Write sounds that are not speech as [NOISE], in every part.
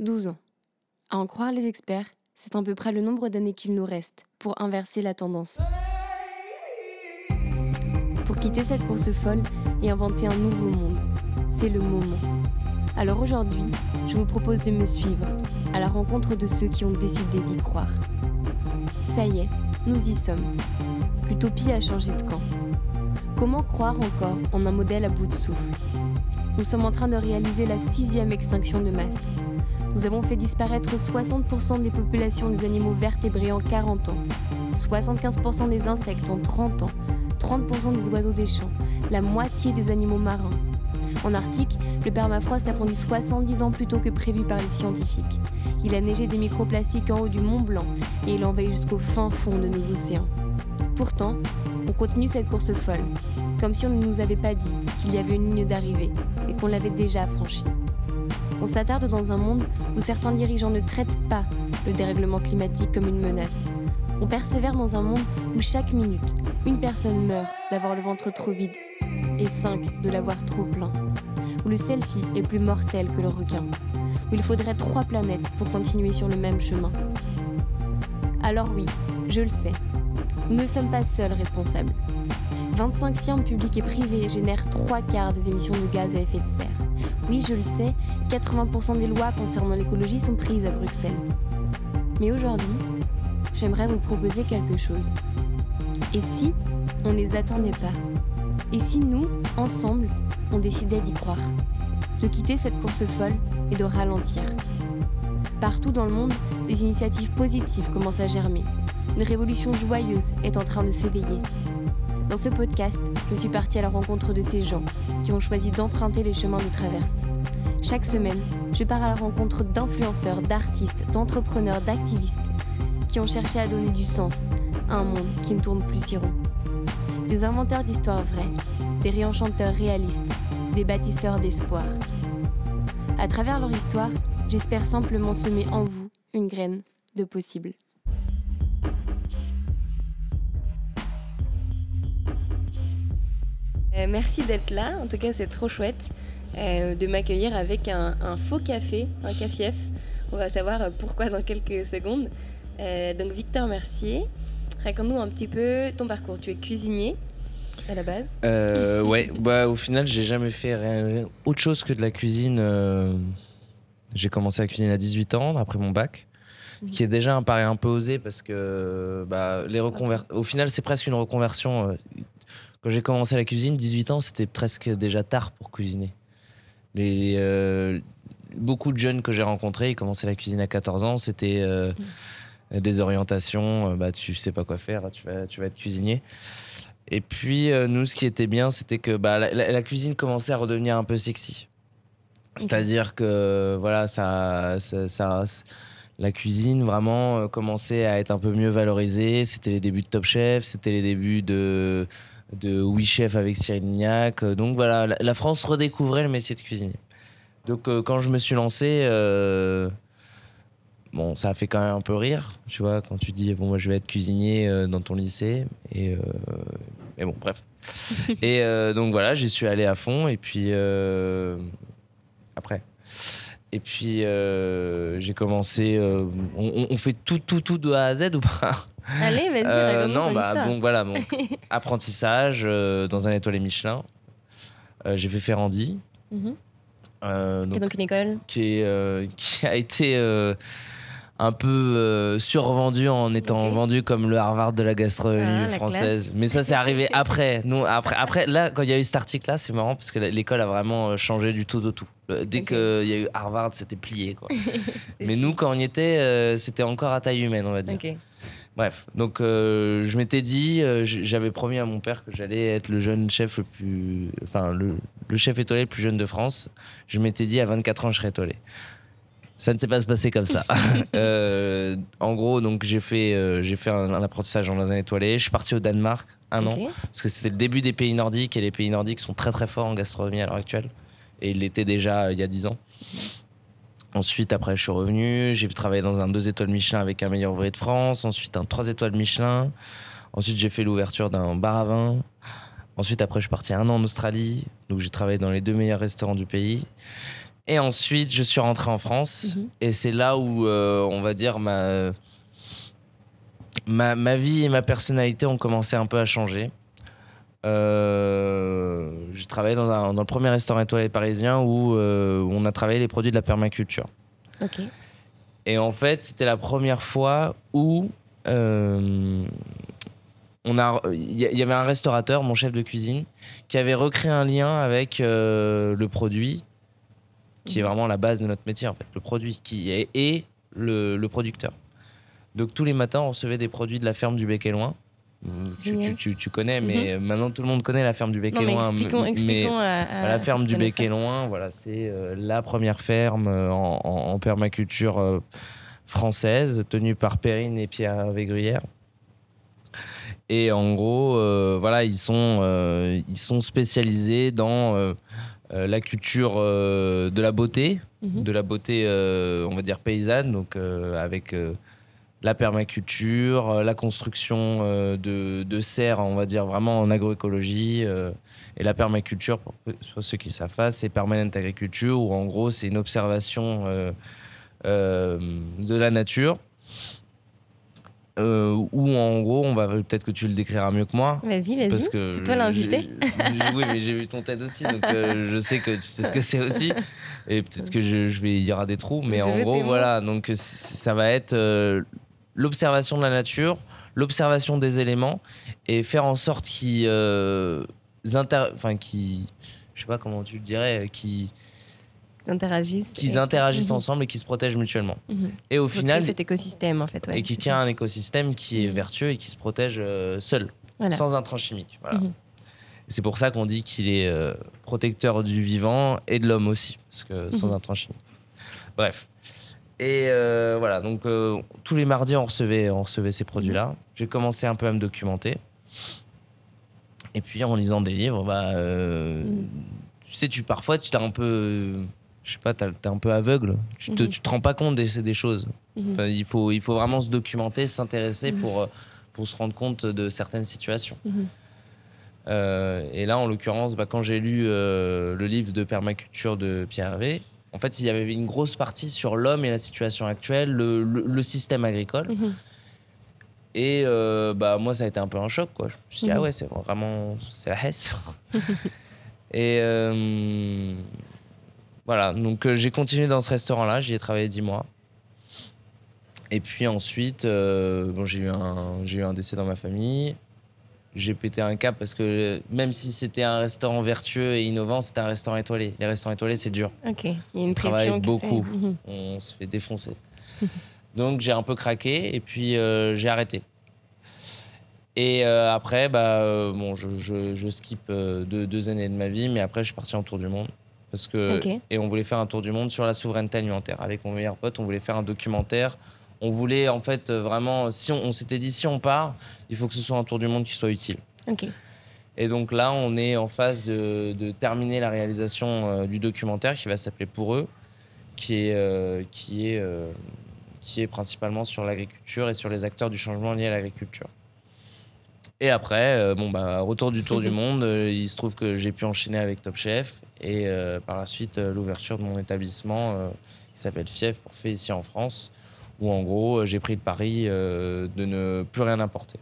12 ans. À en croire les experts, c'est à peu près le nombre d'années qu'il nous reste pour inverser la tendance. Pour quitter cette course folle et inventer un nouveau monde, c'est le moment. Alors aujourd'hui, je vous propose de me suivre à la rencontre de ceux qui ont décidé d'y croire. Ça y est, nous y sommes. L'utopie a changé de camp. Comment croire encore en un modèle à bout de souffle? Nous sommes en train de réaliser la sixième extinction de masse. Nous avons fait disparaître 60% des populations des animaux vertébrés en 40 ans, 75% des insectes en 30 ans, 30% des oiseaux des champs, la moitié des animaux marins. En Arctique, le permafrost a fondu 70 ans plus tôt que prévu par les scientifiques. Il a neigé des microplastiques en haut du Mont Blanc et il envahit jusqu'au fin fond de nos océans. Pourtant, on continue cette course folle, comme si on ne nous avait pas dit qu'il y avait une ligne d'arrivée et qu'on l'avait déjà franchie. On s'attarde dans un monde où certains dirigeants ne traitent pas le dérèglement climatique comme une menace. On persévère dans un monde où chaque minute, une personne meurt d'avoir le ventre trop vide et cinq de l'avoir trop plein. Où le selfie est plus mortel que le requin. Où il faudrait trois planètes pour continuer sur le même chemin. Alors oui, je le sais, nous ne sommes pas seuls responsables. 25 firmes publiques et privées génèrent trois quarts des émissions de gaz à effet de serre. Oui, je le sais, 80% des lois concernant l'écologie sont prises à Bruxelles. Mais aujourd'hui, j'aimerais vous proposer quelque chose. Et si on ne les attendait pas? Et si nous, ensemble, on décidait d'y croire? De quitter cette course folle et de ralentir Partout dans le monde, des initiatives positives commencent à germer. Une révolution joyeuse est en train de s'éveiller. Dans ce podcast, je suis partie à la rencontre de ces gens qui ont choisi d'emprunter les chemins de traverse. Chaque semaine, je pars à la rencontre d'influenceurs, d'artistes, d'entrepreneurs, d'activistes qui ont cherché à donner du sens à un monde qui ne tourne plus si rond. Des inventeurs d'histoires vraies, des réenchanteurs réalistes, des bâtisseurs d'espoir. À travers leur histoire, j'espère simplement semer en vous une graine de possible. Merci d'être là, en tout cas c'est trop chouette euh, de m'accueillir avec un, faux café, un cafief. On va savoir pourquoi dans quelques secondes. Euh, donc Victor Mercier, raconte-nous un petit peu ton parcours. Tu es cuisinier à la base Ouais, [LAUGHS] bah, au final j'ai jamais fait rien, autre chose que de la cuisine. J'ai commencé à cuisiner à 18 ans après mon bac mhm. qui est déjà un pari un peu osé parce que bah, les reconver... au final c'est presque une reconversion quand j'ai commencé la cuisine, 18 ans, c'était presque déjà tard pour cuisiner. Les, euh, beaucoup de jeunes que j'ai rencontrés, ils commençaient la cuisine à 14 ans, c'était euh, des orientations, euh, bah, tu sais pas quoi faire, tu vas, tu vas être cuisinier. Et puis, nous, ce qui était bien, c'était que bah, la, cuisine commençait à redevenir un peu sexy. C'est-à-dire que, voilà, ça, ça, la cuisine vraiment commençait à être un peu mieux valorisée. C'était les débuts de Top Chef, c'était les débuts de de Oui Chef avec Cyril Lignac. Euh, donc voilà, la France redécouvrait le métier de cuisinier. Donc euh, quand je me suis lancé, euh, bon, ça a fait quand même un peu rire, tu vois, quand tu dis, bon, moi je vais être cuisinier dans ton lycée. Et, mais bon, bref. [LAUGHS] et donc voilà, j'y suis allé à fond. Et puis après. Et puis j'ai commencé. On, on, fait tout, tout, tout de A à Z ou pas? [LAUGHS] Allez, vas-y, euh, Non, bah, bon, voilà, bon, [LAUGHS] apprentissage euh, dans un étoilé Michelin. Euh, j'ai fait Ferrandi. Mm donc, une école qui, [LAUGHS] qui a été un peu survendu en étant vendu comme le Harvard de la gastronomie ah, française. Mais ça, c'est arrivé après. Nous, après, après, là, quand il y a eu cet article-là, c'est marrant parce que l'école a vraiment changé du tout au tout. Dès qu'il y a eu Harvard, c'était plié. Quoi. Mais nous, quand on y était, c'était encore à taille humaine, on va dire. Bref, donc euh, je m'étais dit, euh, j'avais promis à mon père que j'allais être le jeune chef le plus. Enfin, le, chef étoilé le plus jeune de France. Je m'étais dit à 24 ans, je serais étoilé. Ça ne s'est pas passé comme ça. [LAUGHS] Euh, en gros, donc j'ai fait, j'ai fait un, apprentissage dans un étoilé. Je suis parti au Danemark un an parce que c'était le début des pays nordiques et les pays nordiques sont très très forts en gastronomie à l'heure actuelle. Et il l'était déjà il y a 10 ans. Ensuite, après, je suis revenu. J'ai travaillé dans un deux étoiles Michelin avec un meilleur ouvrier de France. Ensuite, un trois étoiles Michelin. Ensuite, j'ai fait l'ouverture d'un bar à vin. Ensuite, après, je suis parti un an en Australie. Donc, j'ai travaillé dans les deux meilleurs restaurants du pays. Et ensuite, je suis rentré en France. Mhm. Et c'est là où, euh, on va dire, ma, ma, ma vie et ma personnalité ont commencé un peu à changer. Euh, j'ai travaillé dans, un, dans le premier restaurant étoilé parisien où euh, on a travaillé les produits de la permaculture. Ok. Et en fait, c'était la première fois où euh, on a, il y, y avait un restaurateur, mon chef de cuisine, qui avait recréé un lien avec le produit, qui est vraiment la base de notre métier en fait, le produit qui est et le, le producteur. Donc tous les matins, on recevait des produits de la ferme du Bec et Loin. Tu, Génial. tu- tu- tu connais, mais maintenant tout le monde connaît la ferme du Bec et mais Loin. expliquons, mais- expliquons à, la ferme du Bec et. Loin, voilà, c'est euh, la première ferme euh, en, permaculture euh, française, tenue par Perrine et Pierre Végruyère. Et en gros, voilà, ils sont, ils sont spécialisés dans la culture de la beauté, Mhm. de la beauté, on va dire paysanne, donc avec la permaculture, euh, la construction euh, de, de serres, on va dire vraiment en agroécologie, euh, et la permaculture, pour, ceux qui savent pas, c'est permanent agriculture, où en gros c'est une observation euh, euh, de la nature. euh, où en gros, on va peut-être que tu le décriras mieux que moi, Vas-y, vas-y. parce que C'est toi l'invité. Oui, mais j'ai vu ton TED aussi, donc euh, [LAUGHS] je sais que tu sais ce que c'est aussi. Et peut-être que je, je vais il y aura des trous, mais Je en gros, voilà. Donc ça va être euh, l'observation de la nature, l'observation des éléments, et faire en sorte qu'ils, euh, inter- enfin qui, je sais pas comment tu le dirais, qui interagissent. qu'ils et- interagissent Mhm. ensemble et qui se protègent mutuellement. Mhm. Et au Faut final, cet écosystème en fait. ouais, et qui crée un écosystème qui est Mhm. vertueux et qui se protège euh, seul, Voilà. sans intrants chimiques. Voilà. C'est pour ça qu'on dit qu'il est euh, protecteur du vivant et de l'homme aussi, parce que sans intrants chimiques. Bref. Et euh, voilà, donc euh, tous les mardis, on recevait, on recevait ces produits-là. J'ai commencé un peu à me documenter. Et puis en lisant des livres, bah, euh, Mhm. tu sais, tu, parfois, tu t'es un peu. Je sais pas, t'as- t'es un peu aveugle. Tu te, Mhm. tu te rends pas compte des, des choses. Enfin, il, faut, il faut vraiment se documenter, s'intéresser pour, pour se rendre compte de certaines situations. Et là, en l'occurrence, bah, quand j'ai lu le livre de permaculture de Pierre Hervé, en fait, il y avait une grosse partie sur l'homme et la situation actuelle, le, le- le système agricole. Mhm. Et euh, bah, moi, ça a été un peu un choc. Quoi. Je me suis dit, Mhm. ah ouais, c'est vraiment. C'est la Hesse. [LAUGHS] et euh, voilà, donc euh, j'ai continué dans ce restaurant-là, j'y ai travaillé 10 mois. Et puis ensuite, bon, j'ai eu, un- j'ai eu un décès dans ma famille. J'ai pété un cap parce que même si c'était un restaurant vertueux et innovant, c'était un restaurant étoilé. Les restaurants étoilés, c'est dur. Ok. Il y a une travaille se fait. beaucoup. Mhm. On se fait défoncer. [LAUGHS] Donc j'ai un peu craqué et puis euh, j'ai arrêté. Et euh, après, bah, euh, bon, je, je, je skip deux, deux années de ma vie, mais après je suis parti en tour du monde. Parce que. Et on voulait faire un tour du monde sur la souveraineté alimentaire. Avec mon meilleur pote, on voulait faire un documentaire. On voulait en fait euh, vraiment, si on, on s'était dit si on part, il faut que ce soit un tour du monde qui soit utile. Ok. Et donc là, on est en phase de, de terminer la réalisation euh, du documentaire qui va s'appeler Pour eux, qui est, euh, qui, est, euh, qui est principalement sur l'agriculture et sur les acteurs du changement lié à l'agriculture. Et après, bon, bah, retour du tour du [LAUGHS] monde, il se trouve que j'ai pu enchaîner avec Top Chef et par la suite l'ouverture de mon établissement qui s'appelle Fief pour fait ici en France, où en gros euh, j'ai pris le pari euh, de ne plus rien importer.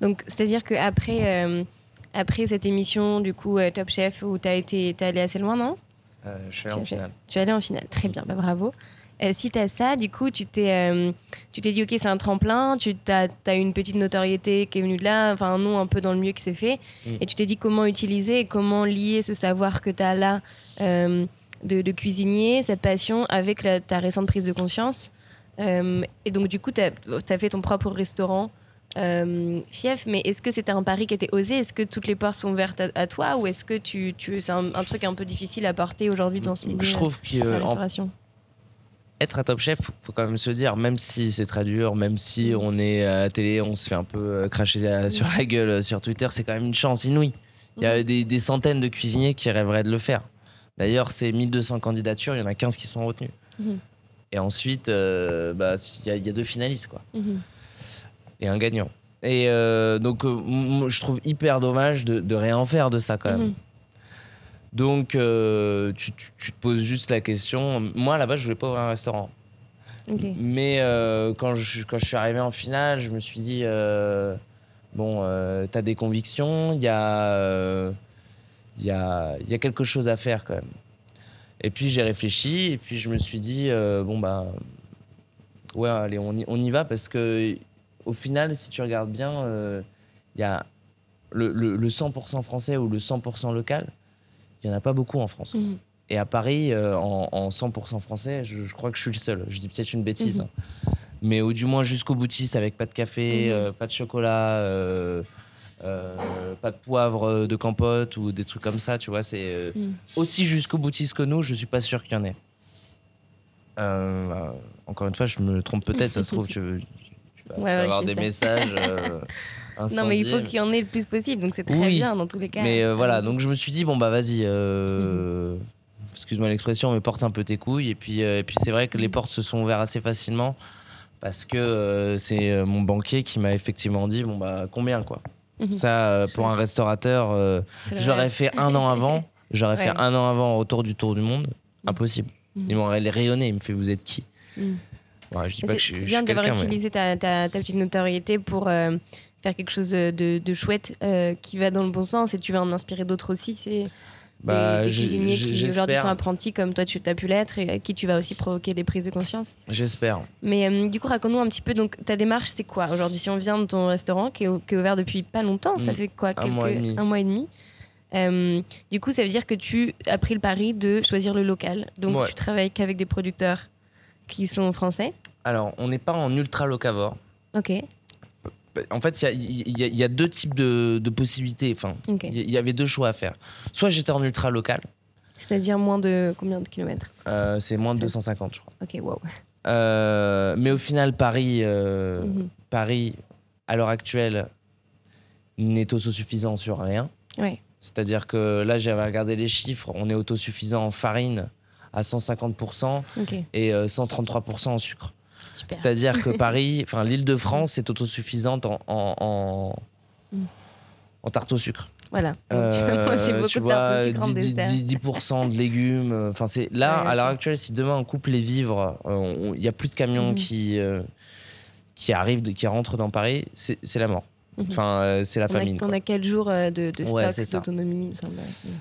Donc, c'est-à-dire qu'après euh, après cette émission, du coup, euh, Top Chef, où tu as été t'es allé assez loin, non? Euh, je suis Tu allé en as fait- finale. Tu es allé en finale. Très bien, bah, bravo. Euh, suite à ça, du coup, tu t'es euh, tu t'es dit, OK, c'est un tremplin, tu as, eu une petite notoriété qui est venue de là, enfin un nom un peu dans le mieux qui s'est fait, Mm. et tu t'es dit comment utiliser et comment lier ce savoir que tu as là euh, de, de cuisinier, cette passion, avec la- ta récente prise de conscience? Euh, et donc, du coup, tu as, fait ton propre restaurant. euh, fief, mais est-ce que c'était un pari qui était osé? Est-ce que toutes les portes sont ouvertes à, à toi? Ou est-ce que tu, tu, c'est un, un truc un peu difficile à porter aujourd'hui dans ce milieu Je trouve que euh, en être à Top Chef, faut, faut quand même se dire, même si c'est très dur, même si Mm. on est à la télé, on se fait un peu euh, cracher euh, sur la gueule sur Twitter, c'est quand même une chance inouïe. Il y a Mhm. des, des centaines de cuisiniers qui rêveraient de le faire. D'ailleurs, ces 1200 candidatures, il y en a 15 qui sont retenues. Et ensuite, euh, bah, il y, a- il y a deux finalistes, quoi. Mhm. Et un gagnant. Et euh, donc, euh, je trouve hyper dommage de, de rien en faire de ça, quand même. Mhm. Donc, euh, tu, tu- tu te poses juste la question. Moi, là-bas, je voulais pas ouvrir un restaurant. Mais quand, je, quand je suis arrivé en finale, je me suis dit bon, t'as des convictions, il y, a, il y, a, il y a quelque chose à faire quand même. Et puis j'ai réfléchi, et puis je me suis dit euh, bon, bah, ouais, allez, on y, on y va parce que au final, si tu regardes bien, euh, il y a le, le- le 100% français ou le 100% local, il y en a pas beaucoup en France. Mhm. Et à Paris, euh, en, en 100% français, je, je crois que je suis le seul. Je dis peut-être une bêtise. Mhm. hein. Mais au du moins jusqu'au boutiste avec pas de café, Mhm. pas de chocolat, euh, pas de poivre euh, de campote ou des trucs comme ça, tu vois. C'est euh, Mhm. aussi jusqu'au boutiste que nous, je suis pas sûr qu'il y en ait. Euh, encore une fois, je me trompe peut-être, ça se trouve, tu, tu vas, tu Ouais, vas ouais, avoir des ça. messages. [LAUGHS] Non, mais il faut qu'il y en ait le plus possible, donc c'est très Oui. bien dans tous les cas. Mais voilà, donc je me suis dit, bon, bah vas-y, euh, excuse-moi l'expression, mais porte un peu tes couilles. Et puis, et puis c'est vrai que les Mhm. portes se sont ouvertes assez facilement parce que c'est mon banquier qui m'a effectivement dit, bon, bah combien quoi. Mhm. Ça, euh, pour un restaurateur, euh, j'aurais fait un an avant, [LAUGHS] j'aurais fait un an avant autour du tour du monde. Mhm. Impossible. Mhm. Il m'aurait rayonné, il me fait, vous êtes qui. Ouais, Je dis pas que C'est je, suis- c'est je bien d'avoir mais- utilisé ta, ta- ta petite notoriété pour euh, faire quelque chose de, de chouette euh, qui va dans le bon sens et tu vas en inspirer d'autres aussi. Des- Bah, des, j'ai- cuisiniers qui aujourd'hui sont apprentis comme toi tu as pu l'être et à qui tu vas aussi provoquer des prises de conscience. J'espère. Mais euh, du coup, raconte-nous un petit peu. Donc, ta démarche, c'est quoi aujourd'hui? Si on vient de ton restaurant qui est, au- qui est ouvert depuis pas longtemps, ça Mm. fait quoi? Un mois et demi. Un mois et demi. Euh, du coup, ça veut dire que tu as pris le pari de choisir le local. Donc, Ouais. tu travailles qu'avec des producteurs qui sont français. Alors, on n'est pas en ultra locavore. Ok. En fait, il y a- y, y deux types de, de possibilités. Enfin, il y- avait deux choix à faire. Soit j'étais en ultra local, C'est-à-dire moins de combien de kilomètres? Euh, c'est moins de C'est- 250, je crois. Ok, wow. Euh, mais au final, Paris, euh, Mhm. Paris, à l'heure actuelle, n'est autosuffisant sur rien. Ouais. C'est-à-dire que là, j'avais regardé les chiffres, on est autosuffisant en farine à 150% Ok. et euh, 133% en sucre. C'est-à-dire que [LAUGHS] Paris, enfin l'île de France est autosuffisante en, en, en, Mm. en tarte au sucre. Voilà. Donc, [LAUGHS] tu Euh, tu de tartes vois, en 10, dessert. 10, 10% de légumes. euh, Enfin, c'est là Ouais, à l'heure actuelle, si demain on coupe les vivres, euh, il n'y a plus de camions Mhm. qui euh, qui arrivent, de- qui rentrent dans Paris, c'est la mort. Mhm. Enfin, euh, c'est la on, a, famine. on a 4 jours euh, de, de Ouais, stock, d'autonomie, il me semble,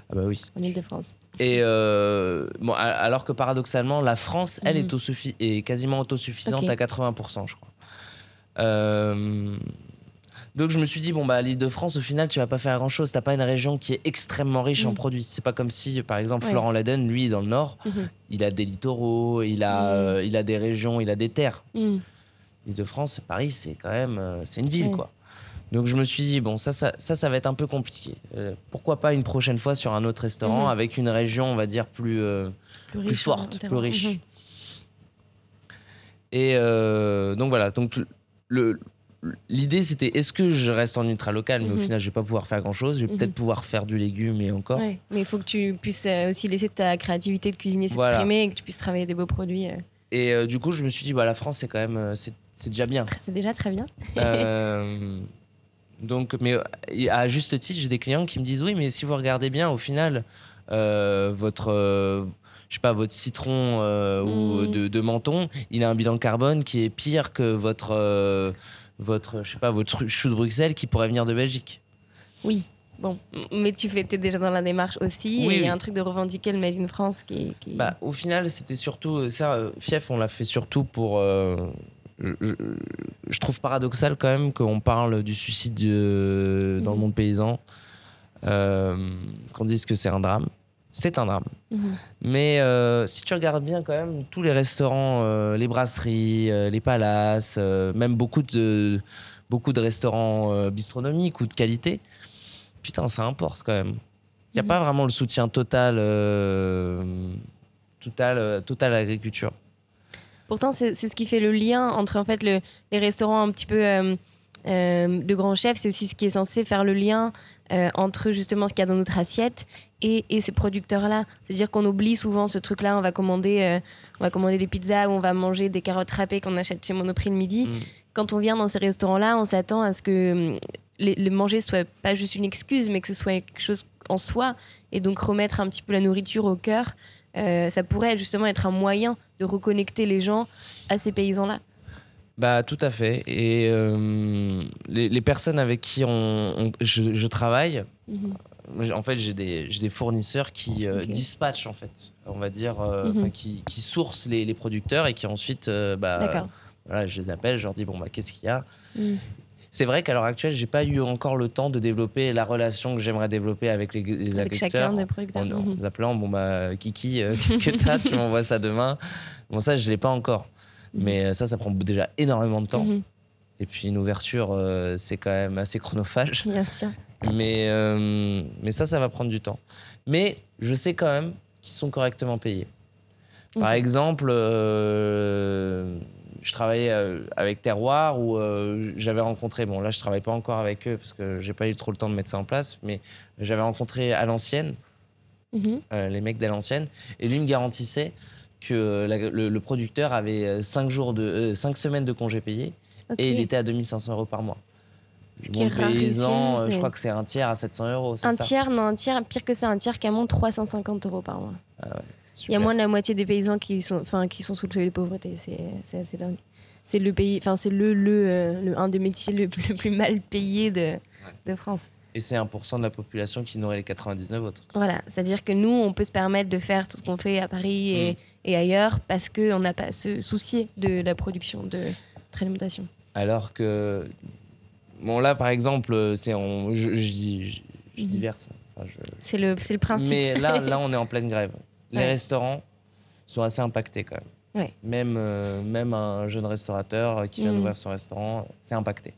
Ah bah oui. en Ile-de-France. Et euh, bon, alors que paradoxalement, la France, elle, est, autosuffi- est quasiment autosuffisante à 80%, je crois. Euh, donc je me suis dit, bon, bah, l'île de France, au final, tu vas pas faire grand-chose. T'as pas une région qui est extrêmement riche en Mhm. produits. C'est pas comme si, par exemple, Ouais. Florent Laden, lui, dans le Nord, Mhm. il a des littoraux, il a, il a des régions, il a des terres. Mm. L'île de France, Paris, c'est quand même, c'est une ville, Ouais. quoi. Donc je me suis dit, bon, ça, ça, ça, ça va être un peu compliqué. Euh, pourquoi pas une prochaine fois sur un autre restaurant Mhm. avec une région, on va dire, plus... euh, Plus, plus riche en forte, plus riche. Et euh, donc voilà, donc le l'idée c'était est-ce que je reste en ultra local, mais au Mhm. final je vais pas pouvoir faire grand chose. Je vais Mhm. peut-être pouvoir faire du légume et encore. Ouais, mais il faut que tu puisses aussi laisser ta créativité de cuisinier Voilà. s'exprimer et que tu puisses travailler des beaux produits. Et euh, du coup je me suis dit bah la France c'est quand même c'est c'est déjà bien. C'est déjà très bien. Euh, donc mais euh, à juste titre j'ai des clients qui me disent oui mais si vous regardez bien au final euh, votre euh, je sais pas votre citron euh, ou Mhm. de, de menton il a un bilan carbone qui est pire que votre votre je sais pas votre chou de Bruxelles qui pourrait venir de Belgique. Oui. Bon, mais tu fais, es déjà dans la démarche aussi. Oui, et il y a un truc de revendiquer le Made in France qui. qui... Bah, au final, c'était surtout ça. Fief, on l'a fait surtout pour. Euh, je, je- je trouve paradoxal quand même qu'on parle du suicide de- dans le Mhm. monde paysan, euh, qu'on dise que c'est un drame. C'est un drame. Mhm. Mais euh, si tu regardes bien quand même, tous les restaurants, euh, les brasseries, euh, les palaces, euh, même beaucoup de, beaucoup de restaurants euh, bistronomiques ou de qualité, putain, ça importe quand même. Il n'y a Mhm. pas vraiment le soutien total, euh, total, euh, total à l'agriculture. Pourtant, c'est ce qui fait le lien entre en fait le- les restaurants un petit peu euh, euh, de grands chefs. C'est aussi ce qui est censé faire le lien euh, entre justement ce qu'il y a dans notre assiette et, et ces producteurs-là. C'est-à-dire qu'on oublie souvent ce truc-là. On va commander, on va commander des pizzas ou on va manger des carottes râpées qu'on achète chez Monoprix le midi. Mm. Quand on vient dans ces restaurants-là, on s'attend à ce que les, le manger soit pas juste une excuse, mais que ce soit quelque chose en soi, et donc remettre un petit peu la nourriture au cœur, euh, ça pourrait justement être un moyen de reconnecter les gens à ces paysans-là. Bah tout à fait. Et euh, les, les personnes avec qui on, on- je, je travaille, Mhm. en fait j'ai des, des fournisseurs qui euh, dispatchent en fait, on va dire, euh, Mhm. qui, qui sourcent les, les producteurs et qui ensuite, bah, D'accord. voilà, je les appelle, je leur dis bon bah qu'est-ce qu'il y a? Mhm. C'est vrai qu'à l'heure actuelle, j'ai pas eu encore le temps de développer la relation que j'aimerais développer avec les, les Avec agriculteurs. chacun des producteurs. en, en Mhm. les appelant bon bah Kiki euh, [LAUGHS] qu'est-ce que t'as? Tu [LAUGHS] m'envoies ça demain bon ça je l'ai pas encore mais euh, ça ça prend déjà énormément de temps Mhm. et puis une ouverture euh, c'est quand même assez chronophage Bien sûr. mais euh, mais ça ça va prendre du temps mais je sais quand même qu'ils sont correctement payés par exemple euh, je travaillais euh, avec Terroir où euh, j'avais rencontré bon là je travaille pas encore avec eux parce que j'ai pas eu trop le temps de mettre ça en place mais j'avais rencontré à l'ancienne Mhm. euh, les mecs d'à l'ancienne, et lui me garantissait que la- le, le producteur avait 5 jours de 5 semaines de congés payés et il était à 2500 euros par mois. Ce rarissime, euh, je crois que c'est un tiers à 700 euros. Un ça tiers, non, un tiers, pire que ça, un tiers qui de 350 euros par mois. Il y a moins de la moitié des paysans qui sont, enfin, qui sont sous le seuil de pauvreté. C'est assez dingue. C'est le pays, enfin, c'est le, le, euh, le, un des métiers le, plus- le plus mal payé de, de France. Et c'est 1% de la population qui nourrit les 99 autres. Voilà, c'est-à-dire que nous, on peut se permettre de faire tout ce qu'on fait à Paris et, Mm. et ailleurs parce qu'on n'a pas à se soucier de la production de notre alimentation. Alors que. Bon, là, par exemple, c'est je, je dis, je, je Mhm. diverse. Enfin, je- C'est le, le principe. Mais là, là, [LAUGHS] on est en pleine grève. Les Ouais. restaurants sont assez impactés quand même. Ouais. Même, euh, même un jeune restaurateur qui vient Mm. d'ouvrir son restaurant, c'est impacté.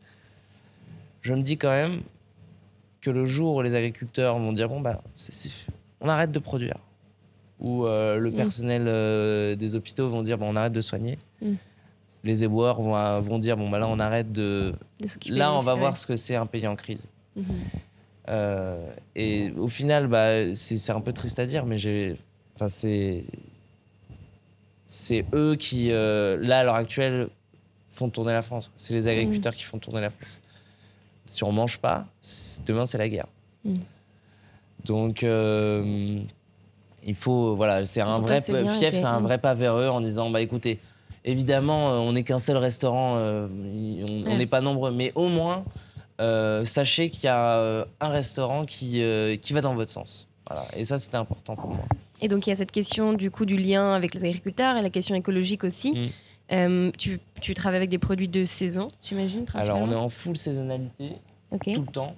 Je me dis quand même que le jour où les agriculteurs vont dire bon bah on arrête de produire, ou euh, le Mm. personnel euh, des hôpitaux vont dire bon on arrête de soigner, Mm. les éboueurs vont, vont dire bon bah là on arrête de, là on va voir ce que c'est un pays en crise. Mhm. Euh, et au final, bah, c'est un peu triste à dire, mais j'ai, enfin, c'est, c'est eux qui, euh, là, à l'heure actuelle, font tourner la France. C'est les agriculteurs qui font tourner la France. Si on mange pas, demain c'est la guerre. Mm. Donc, euh, il faut, voilà, c'est un vrai toi, ce lien fief, c'est un Mm. vrai pas vers eux en disant, bah écoutez, évidemment, euh, on n'est qu'un seul restaurant, euh, on Ouais. n'est pas nombreux, mais au moins, euh, sachez qu'il y a un restaurant qui, euh, qui va dans votre sens. Voilà. Et ça, c'était important pour moi. Et donc il y a cette question du coup du lien avec les agriculteurs et la question écologique aussi. Mm. Euh, tu, tu travailles avec des produits de saison, j'imagine, Alors, principalement on est en full saisonnalité tout le temps.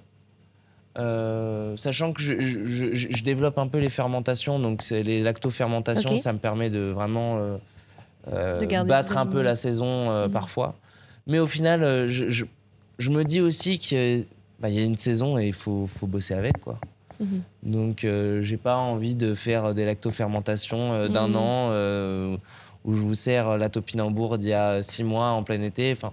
Euh, sachant que je, je- je- je développe un peu les fermentations, donc c'est les lactofermentations, Ok. ça me permet de vraiment euh, De battre un peu la saison Mhm. parfois. Mais au final, je, me dis aussi qu'il y a une saison et il faut, faut bosser avec. quoi. Mhm. Donc, euh, j'ai pas envie de faire des lactofermentations euh, d'un Mhm. an euh, où je vous sers la topinambour d'il y a six mois en plein été. Enfin,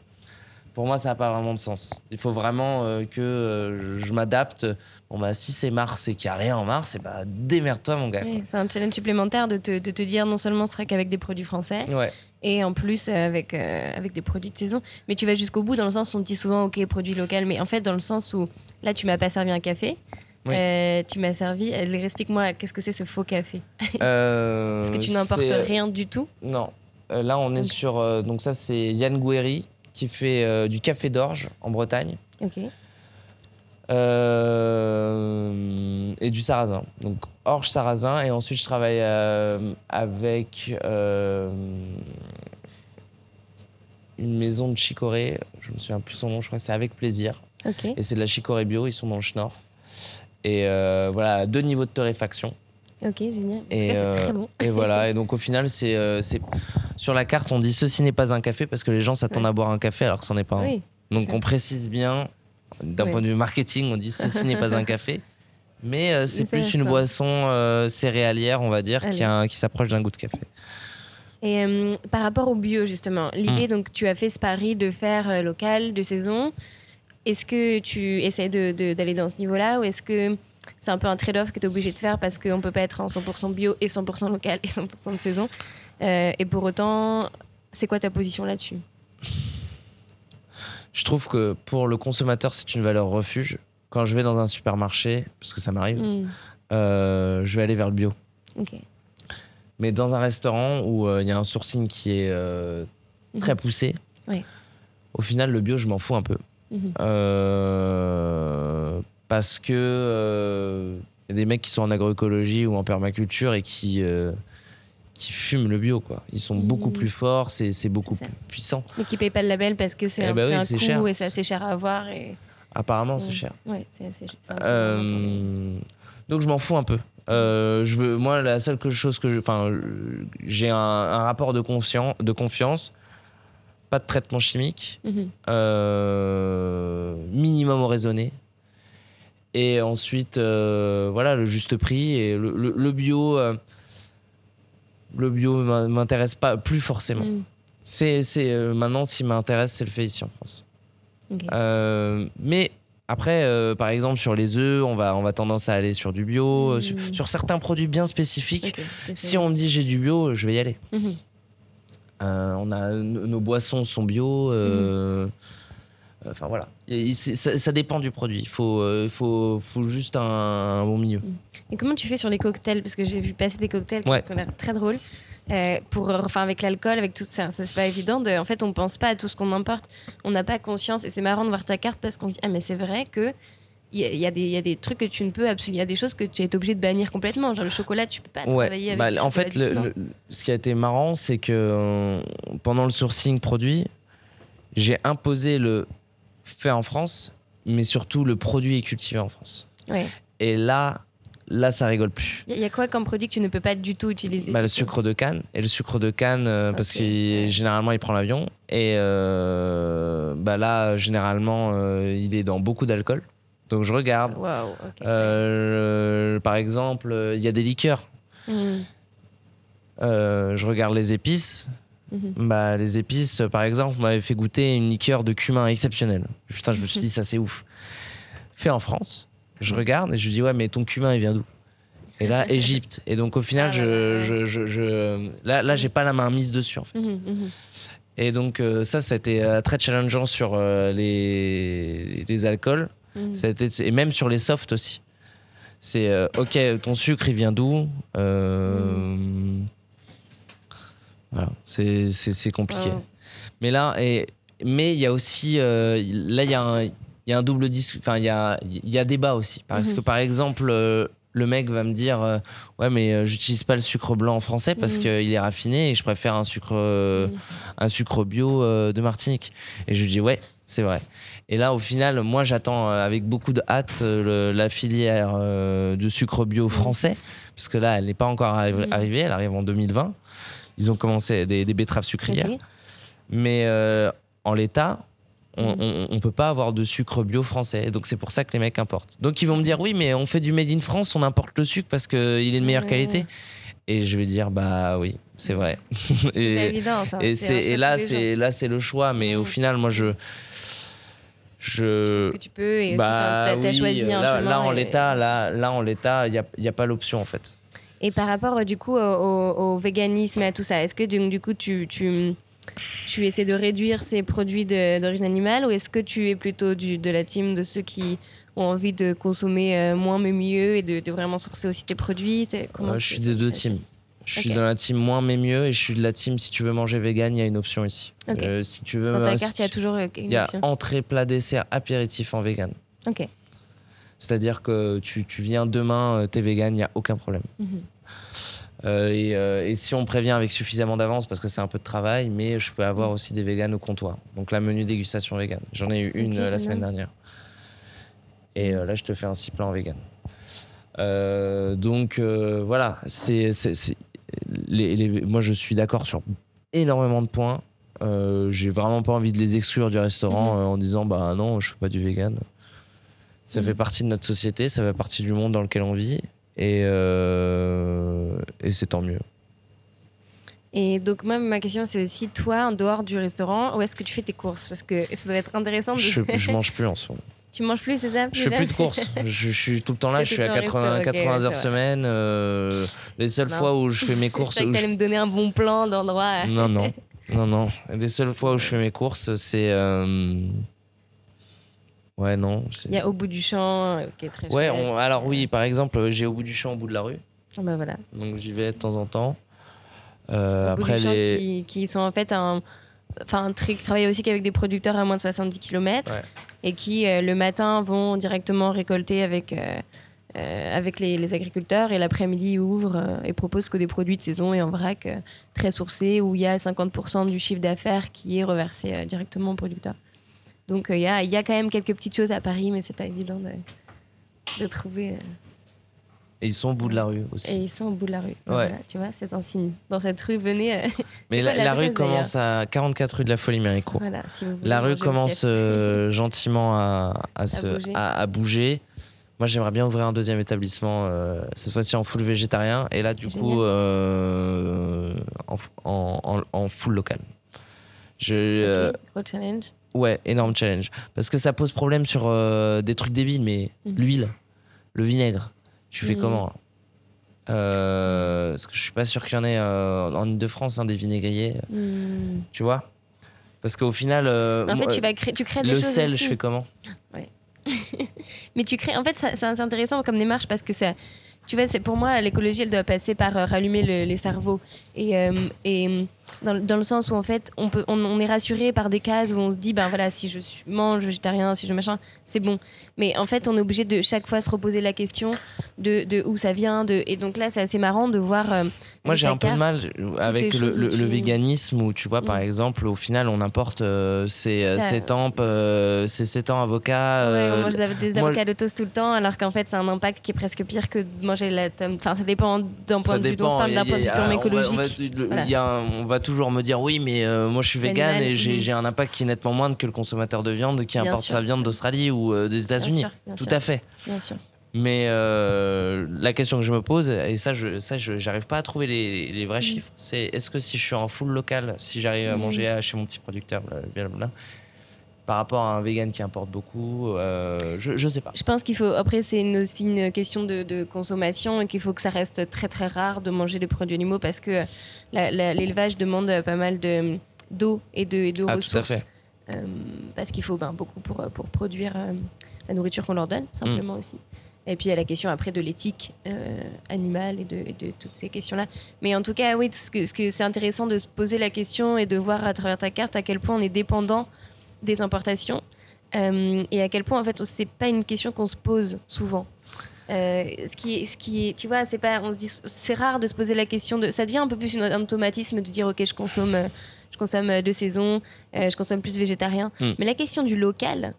pour moi, ça n'a pas vraiment de sens. Il faut vraiment que je- m'adapte. Bon, bah, si c'est mars et qu'il n'y a rien en mars, et bah, démerde-toi, mon gars. C'est un challenge supplémentaire de te, de te dire non seulement ce sera qu'avec des produits français Ouais. et en plus avec, avec des produits de saison. Mais tu vas jusqu'au bout dans le sens où on te dit souvent ok, produit local, mais en fait, dans le sens où là, tu m'as pas servi un café. Oui. Euh, tu m'as servi. euh, Explique-moi, qu'est-ce que c'est ce faux café? [LAUGHS] Euh, Parce que tu n'importes c'est- rien du tout. Non. Euh, là, on est sur. euh, donc, ça, c'est Yann Gouéry qui fait euh, du café d'orge en Bretagne. Ok. Euh, et du sarrasin. Donc orge sarrasin. Et ensuite, je travaille euh, avec euh, une maison de chicorée. Je me souviens plus son nom, je crois que c'est Avec Plaisir. Ok. Et c'est de la chicorée bio, ils sont dans le Schnorr. Et euh, voilà, deux niveaux de torréfaction. Ok, génial. En tout Et, cas, c'est euh, très bon. et voilà, et donc au final, c'est euh, c'est- sur la carte, on dit ceci n'est pas un café parce que les gens s'attendent Ouais. à boire un café alors que ce n'est pas un. Oui. Donc on précise bien, d'un Ouais. point de vue marketing, on dit ceci n'est pas un [LAUGHS] café. Mais euh, c'est plus une boisson euh, céréalière, on va dire, qui, a- qui s'approche d'un goût de café. Et euh, par rapport au bio, justement, l'idée, Hmm. donc, tu as fait ce pari de faire local, de saison. Est-ce que tu essaies d'aller de, dans ce niveau-là ou est-ce que c'est un peu un trade-off que tu es obligé de faire parce qu'on peut pas être en 100% bio et 100% local et 100% de saison? Euh, Et pour autant, c'est quoi ta position là-dessus? Je trouve que pour le consommateur, c'est une valeur refuge. Quand je vais dans un supermarché, parce que ça m'arrive, Mm. euh, je vais aller vers le bio. Mais dans un restaurant où euh, il y a un sourcing qui est très Mhm. poussé, au final, le bio, je m'en fous un peu. Mhm. Euh, parce que euh, y a des mecs qui sont en agroécologie ou en permaculture et qui, euh, qui fument le bio. Quoi. Ils sont beaucoup Mhm. plus forts, c'est c'est beaucoup C'est plus puissant. Mais qui paye pas le label parce que c'est Eh un, bah oui, un c'est coût cher. et c'est assez cher à avoir. Et... Apparemment, c'est cher. Ouais, c'est assez peu Euh, donc je m'en fous un peu. Je veux, moi, la seule chose que je, enfin, j'ai un, un rapport de confiance, pas de traitement chimique, Mhm. euh, minimum raisonné, et ensuite, euh, voilà, le juste prix et le, le- le bio. euh, le bio m'in- m'intéresse pas plus forcément. Mm. C'est, c'est euh, maintenant, ce qui m'intéresse, c'est le fait ici en France. Mais après, par exemple, sur les œufs, on va, on va tendance à aller sur du bio. euh, Sur, sur certains produits bien spécifiques, si on me dit j'ai du bio, je vais y aller. Euh, on a, nos boissons sont bio. euh, Enfin voilà, Et ça, ça dépend du produit. Il faut, euh, faut, faut juste un, un bon milieu. Et comment tu fais sur les cocktails? Parce que j'ai vu passer des cocktails qui Ouais. ont l'air très drôles. Euh, pour, enfin, avec l'alcool, avec tout ça, ça c'est pas évident. De, en fait, on pense pas à tout ce qu'on importe. On n'a pas conscience. Et c'est marrant de voir ta carte parce qu'on se dit ah mais c'est vrai que il y, y y a des trucs que tu ne peux absolument. Il y a des choses que tu es obligé de bannir complètement. Genre le chocolat, tu peux pas travailler avec. bah, en fait, le- tout, le- ce qui a été marrant, c'est que euh, pendant le sourcing produit, j'ai imposé le fait en France, mais surtout le produit est cultivé en France. Ouais. Et là, là, ça rigole plus. Il y, a- il y a quoi comme produit que tu ne peux pas du tout utiliser? Bah, le sucre de canne. Et le sucre de canne, euh, parce que généralement, il prend l'avion. Et euh, bah, là, généralement, il est dans beaucoup d'alcool. Donc, je regarde. Euh, par exemple, il y a des liqueurs. Mhm, Euh, je regarde les épices. mhm. Bah, les épices, par exemple, m'avait fait goûter une liqueur de cumin exceptionnelle. Putain, je me suis dit, ça c'est ouf. Fait en France. Je regarde et je dis, ouais, mais ton cumin, il vient d'où? Et là, Égypte. Et donc, au final, Ah je, je, je, je- là, là j'ai pas la main mise dessus, en fait. Mhm, mhm. Et donc, euh, ça, ça a été très challengeant sur euh, les, les alcools. Été- et même sur les softs aussi. C'est, euh, ok, ton sucre, il vient d'où Euh, Voilà, c'est compliqué. Wow. Mais là, et, mais il y a aussi, euh, là, il y, a un- il y a un double disque, enfin, il y a, y a débat aussi. Parce Mhm. que, par exemple, le mec va me dire, euh, ouais, mais euh, j'utilise pas le sucre blanc français parce Mhm. qu'il est raffiné et je préfère un sucre, euh, Mhm. un sucre bio de Martinique. Et je lui dis, ouais, c'est vrai. Et là, au final, moi, j'attends avec beaucoup de hâte le- la filière de sucre bio français, parce que là, elle n'est pas encore arri- Mhm. arrivée, elle arrive en 2020. Ils ont commencé des, des betteraves sucrières. Mais en l'état, on Mhm. ne peut pas avoir de sucre bio français. Donc c'est pour ça que les mecs importent. Donc ils vont me dire oui, mais on fait du made in France, on importe le sucre parce qu'il est de meilleure Ouais. qualité. Et je vais dire bah oui, c'est vrai. [LAUGHS] Et évident ça. et, c'est, là, c'est, là, c'est le choix. Mais au final, moi, je. Tu fais Je. ce que tu peux et Bah, t'as t'as oui, choisi un là, chemin. là, en l'état, là, là, en l'état, il n'y a, y a pas l'option en fait. Et par rapport euh, du coup au, au- au véganisme et à tout ça, est-ce que du, du coup tu, tu, tu essaies de réduire ces produits d'origine animale ou est-ce que tu es plutôt du, de la team de ceux qui ont envie de consommer euh, moins mais mieux et de, de vraiment sourcer aussi tes produits? Euh, je suis des deux teams. Je suis Ok. dans la team moins mais mieux et je suis de la team si tu veux manger vegan, il y a une option ici. Euh, si tu veux Dans ta carte, il y a toujours euh, il une y a option. entrée, plat, dessert, apéritif en vegan. Ok. C'est-à-dire que tu, tu viens demain, t'es vegan, il n'y a aucun problème. Mhm. Euh, et, euh, et si on prévient avec suffisamment d'avance, parce que c'est un peu de travail, mais je peux avoir aussi des véganes au comptoir. Donc la menu dégustation vegan. J'en ai eu une euh, la semaine dernière. Et là, je te fais un six plats en vegan. Donc voilà, c'est, les, les- moi je suis d'accord sur énormément de points. J'ai vraiment pas envie de les exclure du restaurant Mhm. en disant bah non, je fais pas du vegan. Ça Mhm. fait partie de notre société, ça fait partie du monde dans lequel on vit. Et, euh, et c'est tant mieux. Et donc moi ma question c'est aussi toi en dehors du restaurant où est-ce que tu fais tes courses? Parce que ça doit être intéressant. De... Je, [LAUGHS] je mange plus en ce moment. tu manges plus c'est ça Je fais plus de courses. Je, je suis tout le temps là. Je suis à le temps au 80, resto, ok, 80 ouais, heures semaine. euh, les seules fois où je fais mes [LAUGHS] courses. Je je- me donner un bon plan d'endroit. Non, non. [LAUGHS] Non, non. Les seules fois où je fais mes courses, c'est. euh, Ouais, non. Il y a Au bout du champ qui est très Ouais, alors oui, par exemple, j'ai Au bout du champ, au bout de la rue. Ah bah voilà. Donc j'y vais de temps en temps. Euh, après les... qui, qui, sont en fait un enfin qui travaillent aussi qu'avec des producteurs à moins de 70 km et qui le matin vont directement récolter avec euh, avec les, agriculteurs et l'après-midi ouvrent euh, et proposent que des produits de saison et en vrac euh, très sourcés où il y a 50% du chiffre d'affaires qui est reversé directement aux producteurs. Donc il y a, y, a, quand même quelques petites choses à Paris, mais c'est pas évident de, de trouver. Et ils sont au bout de la rue aussi. Et ils sont au bout de la rue. Voilà, tu vois, c'est un signe. Dans cette rue, venez. [LAUGHS] Mais la, rue commence à 44 rue de la Folie Méricourt. Voilà, si la rue commence gentiment à, à, se, bouger. À, bouger. Moi, j'aimerais bien ouvrir un deuxième établissement, euh, cette fois-ci en full végétarien, et là, du coup, euh, en, en, full local. Je, euh, Gros challenge. Ouais, énorme challenge. Parce que ça pose problème sur des trucs débiles, mais mhm. l'huile, le vinaigre, tu fais mhm. comment Parce que je suis pas sûr qu'il y en ait en Ile-de-France, hein, des vinaigriers. Mhm. Tu vois? Parce qu'au final. en fait, tu, vas créer, tu crées des le choses. Le sel, je fais comment? Ouais. [LAUGHS] Mais tu crées. En fait, c'est intéressant comme démarche parce que ça. Tu vois, c'est pour moi l'écologie, elle doit passer par euh, rallumer les cerveaux et, euh, et dans, le sens où en fait, on peut, on, est rassuré par des cases où on se dit, ben voilà, si je mange végétarien, si je machin, c'est bon. Mais en fait, on est obligé de chaque fois se reposer la question de, de où ça vient, et donc là, c'est assez marrant de voir. Euh, moi, j'ai un peu de mal avec le, le, véganisme où tu vois, par mm. exemple, au final, on importe euh, ces, euh, ces tempes, euh, ces 7 ans avocats. Ouais, on mange des avocats de toast tout le temps, alors qu'en fait, c'est un impact qui est presque pire que de manger la Enfin, ça dépend d'un point de vue. On se parle d'un point de vue purement écologique. On va, toujours me dire oui, mais moi, je suis vegan et mm. j'ai un impact qui est nettement moindre que le consommateur de viande qui importe sa viande d'Australie ou des États-Unis. Tout à fait. Bien sûr. Mais euh, la question que je me pose, et ça, je, ça, j'arrive pas à trouver les, vrais mm. chiffres, c'est est-ce que si je suis en full local, si j'arrive à mm. manger chez mon petit producteur, blablabla, par rapport à un vegan qui importe beaucoup, euh, je, je sais pas. Je pense qu'il faut. Après, c'est aussi une question de, consommation et qu'il faut que ça reste très très rare de manger des produits animaux parce que l'élevage demande pas mal de d'eau et de, et de ah, ressources. Tout à fait. Euh, parce qu'il faut ben, beaucoup pour, pour produire la nourriture qu'on leur donne, simplement mm. aussi. Et puis il y a la question après de l'éthique euh, animale et de, toutes ces questions-là. Mais en tout cas, oui, ce que, ce que c'est intéressant de se poser la question et de voir à travers ta carte à quel point on est dépendant des importations euh, et à quel point en fait c'est pas une question qu'on se pose souvent. Euh, ce qui, ce qui tu vois, c'est pas, on se dit, c'est rare de se poser la question de, ça devient un peu plus un automatisme de dire, ok, je consomme, je consomme de saison, je consomme plus végétarien. Hmm. Mais la question du local,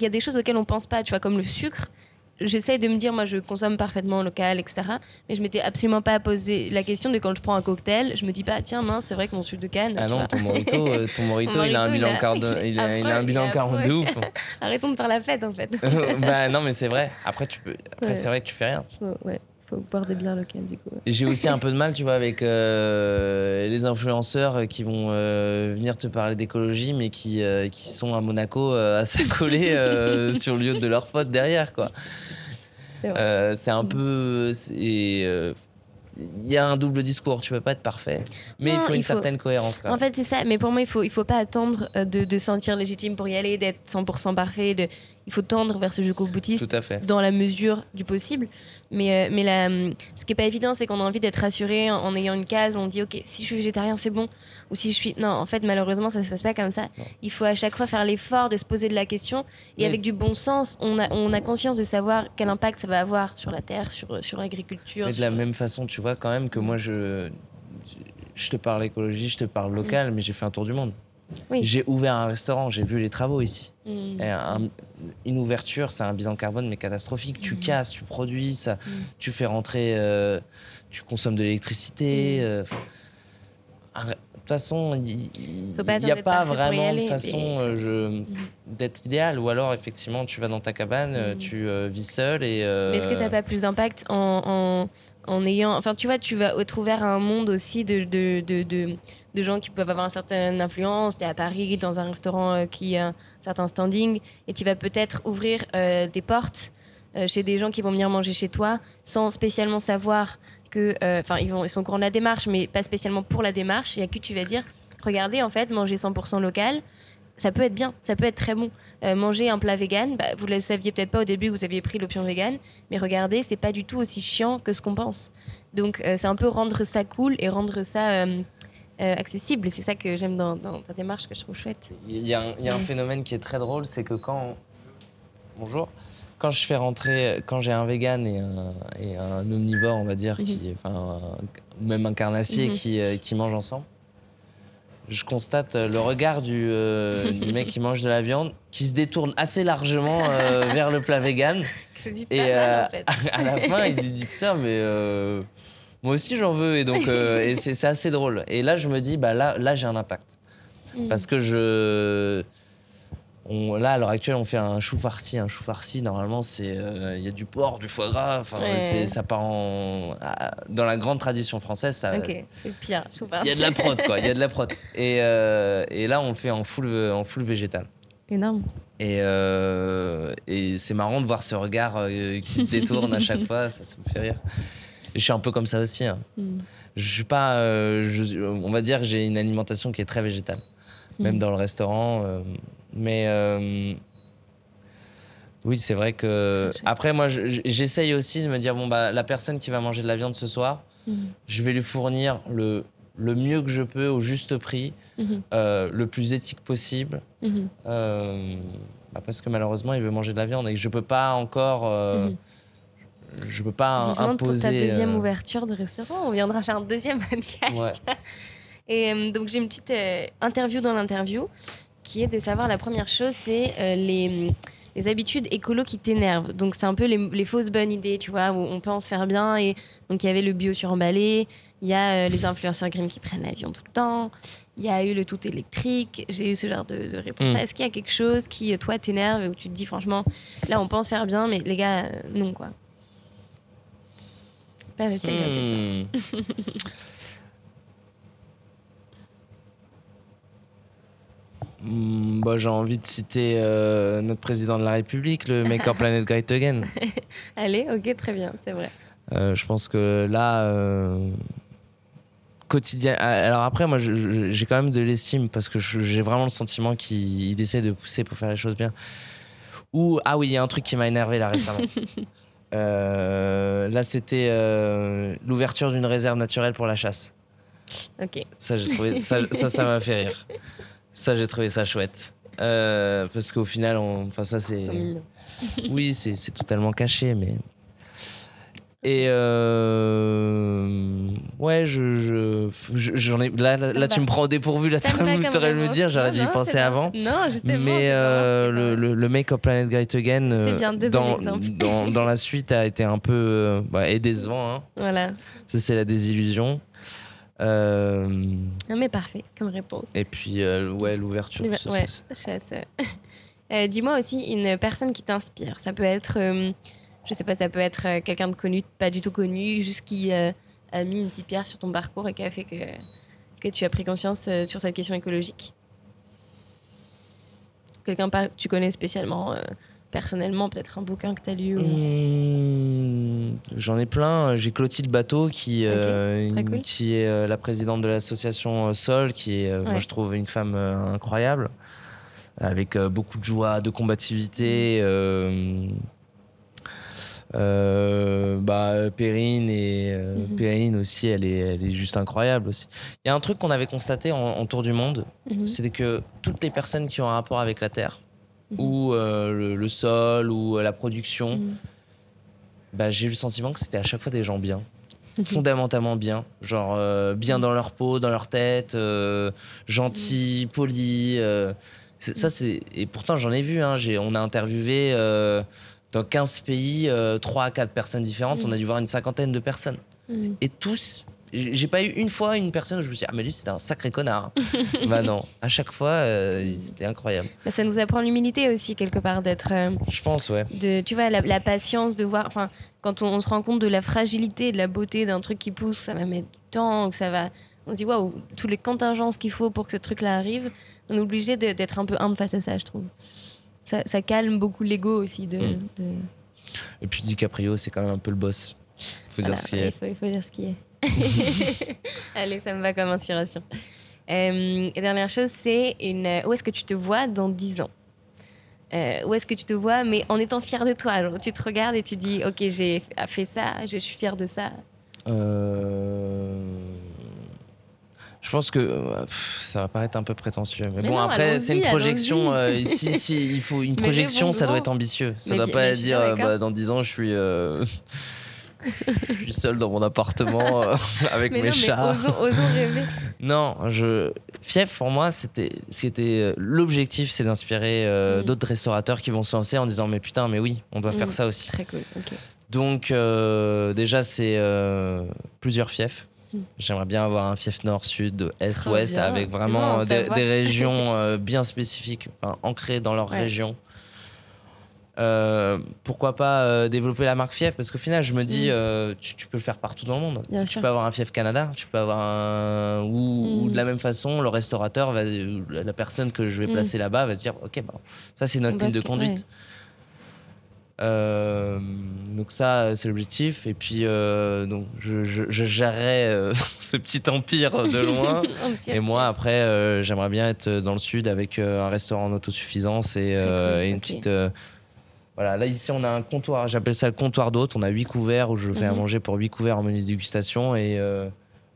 il y a des choses auxquelles on pense pas, tu vois, comme le sucre. J'essaie de me dire, moi, je consomme parfaitement local, etc. Mais je m'étais absolument pas posé la question de quand je prends un cocktail, je me dis pas, tiens, mince, c'est vrai que mon sucre de canne. Ah non, ton morito, euh, ton [LAUGHS] morito, il, a un bilan carbone, [LAUGHS] il, a, il a un bilan carbone de ouf. [LAUGHS] Arrêtons de faire la fête, en fait. bah non, mais c'est vrai. Après, tu peux. Après, c'est vrai que tu fais rien. Ouais boire des bières locales du coup. J'ai aussi un peu de mal, tu vois, avec euh, les influenceurs qui vont euh, venir te parler d'écologie, mais qui, euh, qui sont à Monaco à s'accoler [LAUGHS] sur le lieu de leur faute derrière, quoi. C'est un peu. Il y a un double discours, tu peux pas être parfait, mais il faut une certaine cohérence. En fait, c'est ça, mais pour moi, il faut, il faut pas attendre de, de sentir légitime pour y aller, d'être 100% parfait, de, il faut tendre vers ce jeu boutiste Tout à fait. dans la mesure du possible. Mais, euh, mais la, ce qui est pas évident, c'est qu'on a envie d'être rassuré en, ayant une case. On dit, OK, si je suis végétarien, c'est bon. Ou si je suis. Non, en fait, malheureusement, ça se passe pas comme ça. Il faut à chaque fois faire l'effort de se poser de la question. Et avec du bon sens, on a, on a conscience de savoir quel impact ça va avoir sur la terre, sur, sur l'agriculture. Mais de la même façon, tu vois, quand même, que moi, je, je te parle écologie, je te parle local, mm. mais j'ai fait un tour du monde. J'ai ouvert un restaurant, j'ai vu les travaux ici. Mm. une ouverture, c'est un bilan carbone mais catastrophique. Tu mm. casses, tu produis, ça, mm. tu fais rentrer, euh, tu consommes de l'électricité. Euh, de toute façon, il n'y a pas vraiment de façon euh, d'être idéal. Ou alors, effectivement, tu vas dans ta cabane, tu vis seul. Et, est-ce que tu n'as pas plus d'impact en, en ayant. Enfin, tu vois, tu vas être ouvert à un monde aussi de, de, de, de, gens qui peuvent avoir une certaine influence. Tu es à Paris, dans un restaurant euh, qui a un certain standing, et tu vas peut-être ouvrir euh, des portes euh, chez des gens qui vont venir manger chez toi sans spécialement savoir que. Enfin, ils, vont, ils sont au courant de la démarche, mais pas spécialement pour la démarche. Et à qui tu vas dire regardez, en fait, manger 100% local ça peut être bien, ça peut être très bon. Euh, manger un plat vegan, bah, vous ne le saviez peut-être pas au début, vous aviez pris l'option vegan, mais regardez, c'est pas du tout aussi chiant que ce qu'on pense. Donc euh, c'est un peu rendre ça cool et rendre ça euh, accessible. C'est ça que j'aime dans, dans, ta démarche que je trouve chouette. Il y a y a un phénomène qui est très drôle, c'est que quand bonjour, quand je fais rentrer, quand j'ai un vegan et un, et un, omnivore, on va dire, qui, mhm. enfin, même un carnassier mhm. qui, qui mangent ensemble je constate euh, le regard euh, [LAUGHS] du, mec qui mange de la viande qui se détourne assez largement euh, [LAUGHS] vers le plat vegan. et [LAUGHS] à la fin, il lui dit putain, mais moi aussi j'en veux. Et donc, c'est assez drôle. Et là, je me dis, bah là, là j'ai un impact. Mm. Parce que je là, à l'heure actuelle, on fait un chou farci. Un chou farci, normalement, c'est euh, il y a du porc, du foie gras. Enfin, ça part en dans la grande tradition française. Ça, ok, c'est pire. Chou farci. Il y a de la prot, quoi. Il y a de la prot. Et, euh, et là, on le fait en full en full végétal. Énorme. Et, euh, et c'est marrant de voir ce regard qui se détourne à chaque [LAUGHS] fois. Ça, ça, me fait rire. je suis un peu comme ça aussi. Hein. Mm. Je suis pas. Je, on va dire que j'ai une alimentation qui est très végétale. Même mm. dans le restaurant mais euh, oui, c'est vrai que. Après, moi, j'essaye aussi de me dire bon, bah, la personne qui va manger de la viande ce soir, mhm. je vais lui fournir le, le mieux que je peux au juste prix, mhm. euh, le plus éthique possible. Mhm. Euh, bah, parce que malheureusement, il veut manger de la viande et que je peux pas encore. Je peux pas imposer. ta deuxième ouverture de restaurant, on viendra faire un deuxième [LAUGHS] podcast. Et donc j'ai une petite interview dans l'interview qui est de savoir la première chose, c'est euh, les, les, habitudes écolo qui t'énervent. Donc c'est un peu les, fausses bonnes idées, tu vois, où on pense faire bien. Et donc il y avait le bio sur emballé, il y a euh, les influenceurs green qui prennent l'avion tout le temps, il y a eu le tout électrique. J'ai eu ce genre de, réponse. Mm. Est-ce qu'il y a quelque chose qui, toi, t'énerve et où tu te dis franchement, là on pense faire bien, mais les gars, euh, non quoi. Pas facile mm. question. [LAUGHS] Hmm, bah, j'ai envie de citer euh, notre président de la République, le Maker [LAUGHS] Planet Great Again. [LAUGHS] Allez, ok, très bien, c'est vrai. Euh, je pense que là, euh, quotidien. Alors après, moi, j'ai quand même de l'estime parce que j'ai vraiment le sentiment qu'il essaie de pousser pour faire les choses bien. Ou ah oui, il y a un truc qui m'a énervé là récemment. [LAUGHS] là, c'était l'ouverture d'une réserve naturelle pour la chasse. Ok. Ça, j'ai trouvé ça, ça m'a fait rire. Ça, j'ai trouvé ça chouette. Euh, parce qu'au final, enfin, ça, c'est. [LAUGHS] oui, c'est totalement caché, mais. Et euh... ouais, je, j'en ai. Là, là, tu me prends au dépourvu. Là, tu aurais me dire, j'aurais dû y penser avant. Non, justement. Mais euh, le, le, le, Make of Planet Great Again, euh, dans, dans, dans, la suite, a été un peu bah, et [LAUGHS] décevant. Hein. Voilà. Ça, c'est la désillusion. Euh... Non, mais parfait comme réponse. Et puis, euh, ouais, l'ouverture. Ouais, [LAUGHS] euh, Dis-moi aussi une personne qui t'inspire. Ça peut être, euh, je sais pas, ça peut être quelqu'un de connu, pas du tout connu, juste qui a mis une petite pierre sur ton parcours et qui a fait que, que tu as pris conscience sur cette question écologique. Quelqu'un que tu connais spécialement personnellement, peut-être un bouquin que tu as lu mmh, J'en ai plein. J'ai Clotilde Bateau, qui, euh, qui est euh, la présidente de l'association euh, Sol, qui est, moi, je trouve, une femme incroyable, avec beaucoup de joie, de combativité. Mmh. bah, Perrine et mmh. Perrine aussi, elle est, elle est juste incroyable aussi. Il y a un truc qu'on avait constaté en, en tour du monde, c'était que toutes les personnes qui ont un rapport avec la Terre, Mhm. ou euh, le, sol, ou euh, la production, mhm. Bah, j'ai eu le sentiment que c'était à chaque fois des gens bien. Fondamentalement bien. Genre euh, bien dans leur peau, dans leur tête, gentils, polis. ça, c'est... Et pourtant, j'en ai vu. Hein. On a interviewé dans 15 pays, 3 à 4 personnes différentes. On a dû voir une cinquantaine de personnes. Et tous j'ai pas eu une fois une personne où je me suis dit, ah, mais lui, c'était un sacré connard. [LAUGHS] bah non, à chaque fois, euh, c'était incroyable. Bah, ça nous apprend l'humilité aussi, quelque part, d'être. Euh, je pense, ouais. De, tu vois, la, patience de voir. Enfin, quand on, se rend compte de la fragilité, de la beauté d'un truc qui pousse, ça va mettre du temps, que ça va. On se dit, waouh, toutes les contingences qu'il faut pour que ce truc-là arrive, on est obligé d'être un peu humble face à ça, je trouve. Ça, ça calme beaucoup l'ego aussi. De, mm. de, Et puis DiCaprio, c'est quand même un peu le boss. Faut dire ce qui est. Il faut, il faut dire ce qui est. [LAUGHS] Allez, ça me va comme inspiration. et dernière chose, c'est une, où est-ce que tu te vois dans 10 ans? Où est-ce que tu te vois, mais en étant fier de toi? Genre, Tu te regardes et tu dis, ok, j'ai fait ça, je suis fier de ça. Je pense que ça va paraître un peu prétentieux. Mais, bon, après, c'est une projection. [LAUGHS] ici, il faut une projection, ça doit être ambitieux. Ça ne doit pas dire bah, dans 10 ans, je suis. Je suis seul dans mon appartement [LAUGHS] avec mes chats. osons, rêver. [LAUGHS] non, je Fief pour moi, c'était c'était l'objectif, c'est d'inspirer mm. d'autres restaurateurs qui vont se lancer en disant mais putain, mais oui, on doit faire mm. ça aussi. Très cool. Donc déjà c'est plusieurs fiefs. Hmm. J'aimerais bien avoir un fief nord, sud, est, ouest, avec vraiment des, [LAUGHS] régions euh, bien spécifiques, ancrées dans leur région. Euh, pourquoi pas euh, développer la marque Fief? Parce qu'au final, je me dis, hmm. tu, peux le faire partout dans le monde. tu peux avoir un Fief Canada, tu peux avoir un. Ou, de hmm. la même façon, le restaurateur, va, la personne que je vais placer là-bas va se dire, ok, bah, ça c'est notre ligne de conduite. Euh, donc ça, c'est l'objectif. Et puis, euh, donc, je, je, euh, [LAUGHS] ce petit empire de loin. [LAUGHS] et moi, après, j'aimerais bien être dans le sud avec un restaurant en autosuffisance et, une petite... voilà, là, ici, on a un comptoir. J'appelle ça le comptoir d'hôtes. On a huit couverts où je fais à mhm. manger pour huit couverts en menu de dégustation. Et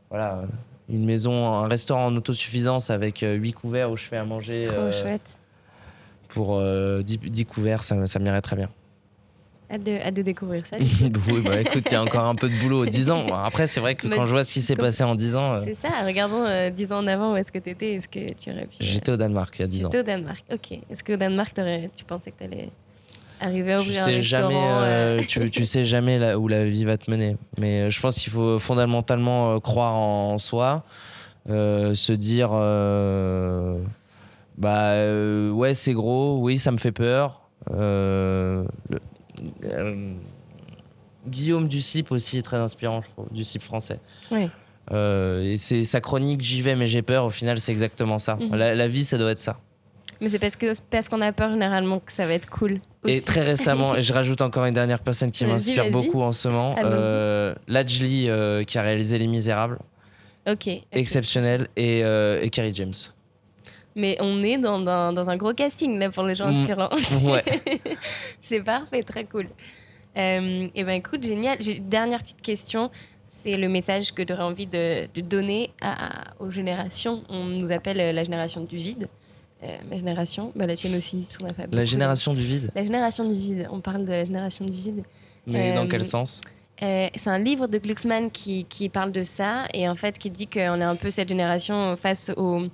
voilà, une maison, un restaurant en autosuffisance avec huit couverts où je fais à manger. Trop chouette. Pour 10, couverts, ça, ça m'irait très bien. Hâte de, découvrir ça. [LAUGHS] oui, bah écoute, il y a encore un peu de boulot. 10 ans. Après, c'est vrai que quand je vois ce qui s'est passé en 10 ans. Euh, c'est ça, regardons 10 euh, ans en avant où est-ce que tu étais. Est-ce que tu aurais pu. J'étais au Danemark il y a 10 ans. J'étais au Danemark, ok. Est-ce qu'au Danemark, tu pensais que tu allais arriver à ouvrir tu sais un jamais, euh, tu, tu, sais jamais là où la vie va te mener. Mais je pense qu'il faut fondamentalement croire en soi, se dire. bah ouais, c'est gros, oui, ça me fait peur. Le, euh, Guillaume Ducip aussi est très inspirant, je trouve, Ducip français. Oui. Euh, et c'est sa chronique J'y vais mais j'ai peur. Au final, c'est exactement ça. Mhm. La, vie, ça doit être ça. Mais c'est parce que parce qu'on a peur généralement que ça va être cool. Et très récemment, et je rajoute encore une dernière personne qui m'inspire beaucoup en ce moment, euh, Lajli euh, qui a réalisé Les Misérables. Ok. Exceptionnel et, et Carrie James. Mais on est dans, dans, un gros casting là pour les gens de mmh. [LAUGHS] Ouais. [LAUGHS] c'est parfait, très cool. Euh, et ben écoute, génial. J'ai dernière petite question. C'est le message que tu aurais envie de, de donner à, aux générations. On nous appelle euh, la génération du vide. Euh, ma génération, bah, la tienne aussi, parce qu'on a fait La génération du vide. La génération du vide. On parle de la génération du vide. Mais dans quel sens? c'est un livre de Glucksmann qui, qui, parle de ça et en fait qui dit qu'on est un peu cette génération face aux,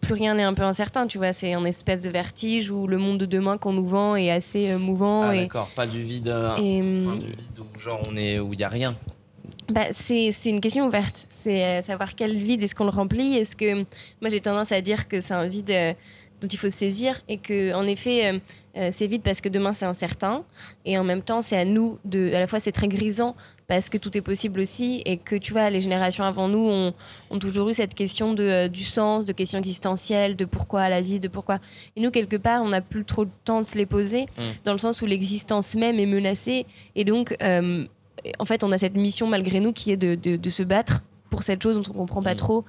plus rien n'est un peu incertain, tu vois. C'est un espèce de vertige où le monde de demain qu'on nous vend est assez euh, mouvant. Ah, d'accord, pas du vide, euh, et, enfin, du vide où, genre on est où il y a rien. Bah, c'est une question ouverte. C'est euh, savoir quel vide est-ce qu'on le remplit. Est-ce que moi j'ai tendance à dire que c'est un vide dont il faut se saisir et que en effet c'est vide parce que demain c'est incertain et en même temps c'est à nous de à la fois c'est très grisant parce que tout est possible aussi et que tu vois les générations avant nous ont, ont toujours eu cette question de, euh, du sens, de questions existentielles, de pourquoi la vie, de pourquoi. Et nous quelque part on n'a plus trop le temps de se les poser mm. dans le sens où l'existence même est menacée et donc euh, en fait on a cette mission malgré nous qui est de, de, se battre pour cette chose dont on comprend pas mm. trop